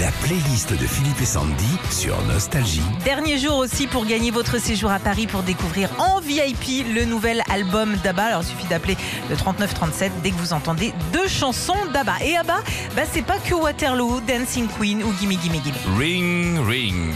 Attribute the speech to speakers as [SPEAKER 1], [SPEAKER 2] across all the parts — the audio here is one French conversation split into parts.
[SPEAKER 1] La playlist de Philippe et Sandy sur Nostalgie.
[SPEAKER 2] Dernier jour aussi pour gagner votre séjour à Paris pour découvrir en VIP le nouvel album d'Abba. Alors il suffit d'appeler le 3937 dès que vous entendez deux chansons d'Abba. Et Abba, bah, c'est pas que Waterloo, Dancing Queen ou Gimme Gimme Gimme.
[SPEAKER 3] Ring, ring.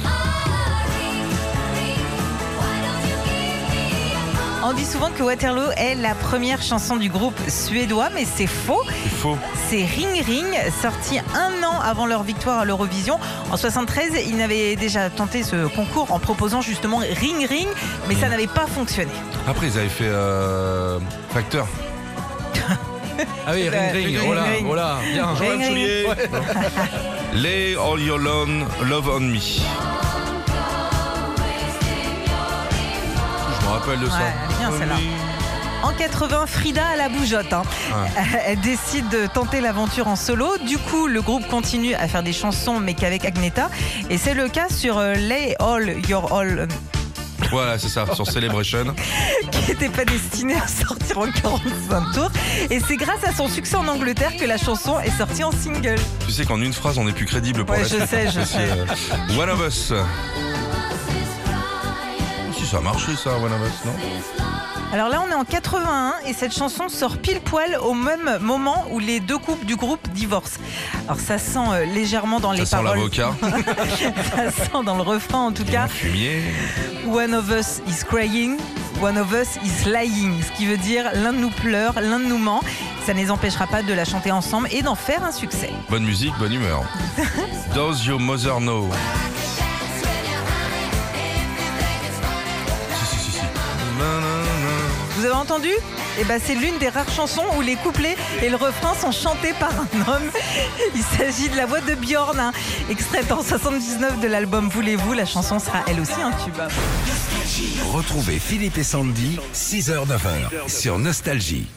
[SPEAKER 2] On dit souvent que Waterloo est la première chanson du groupe suédois, mais c'est faux.
[SPEAKER 3] C'est faux.
[SPEAKER 2] C'est Ring Ring, sorti un an avant leur victoire à l'Eurovision. En 73, ils n'avaient déjà tenté ce concours en proposant justement Ring Ring, mais ça n'avait pas fonctionné.
[SPEAKER 3] Après, ils avaient fait euh, Facteur.
[SPEAKER 4] Ah oui, ring ring, voilà,
[SPEAKER 2] ring.
[SPEAKER 4] voilà, bien. Ouais.
[SPEAKER 3] Lay all your love on me. Rappelle de ça.
[SPEAKER 2] Ouais, elle est bien, celle-là. En 80, Frida à la bougeotte. hein. Elle décide de tenter l'aventure en solo. Du coup, le groupe continue à faire des chansons, mais qu'avec Agneta. Et c'est le cas sur euh, Lay All Your All,
[SPEAKER 3] Voilà, c'est ça, sur Celebration.
[SPEAKER 2] qui n'était pas destinée à sortir en 45 tours. Et c'est grâce à son succès en Angleterre que la chanson est sortie en single.
[SPEAKER 3] Tu sais qu'en une phrase, on est plus crédible pour
[SPEAKER 2] Ouais,
[SPEAKER 3] la
[SPEAKER 2] je
[SPEAKER 3] suite.
[SPEAKER 2] sais, je sais.
[SPEAKER 3] euh, One of Us. Ça a marché, ça, One of Us, non
[SPEAKER 2] Alors là, on est en 81 et cette chanson sort pile poil au même moment où les deux couples du groupe divorcent. Alors ça sent euh, légèrement dans
[SPEAKER 3] Ça
[SPEAKER 2] les
[SPEAKER 3] sent
[SPEAKER 2] paroles.
[SPEAKER 3] l'avocat.
[SPEAKER 2] ça sent dans le refrain en tout
[SPEAKER 3] a
[SPEAKER 2] cas.
[SPEAKER 3] fumier.
[SPEAKER 2] One of us is crying, one of us is lying. Ce qui veut dire l'un de nous pleure, l'un de nous ment. Ça ne les empêchera pas de la chanter ensemble et d'en faire un succès.
[SPEAKER 3] Bonne musique, bonne humeur. Does your mother know
[SPEAKER 2] Vous avez entendu eh ben, c'est l'une des rares chansons où les couplets et le refrain sont chantés par un homme. Il s'agit de la voix de Bjorn, hein, extraite en 79 de l'album Voulez-vous. La chanson sera elle aussi un tube.
[SPEAKER 1] Retrouvez Philippe et Sandy, 6h-9h sur Nostalgie.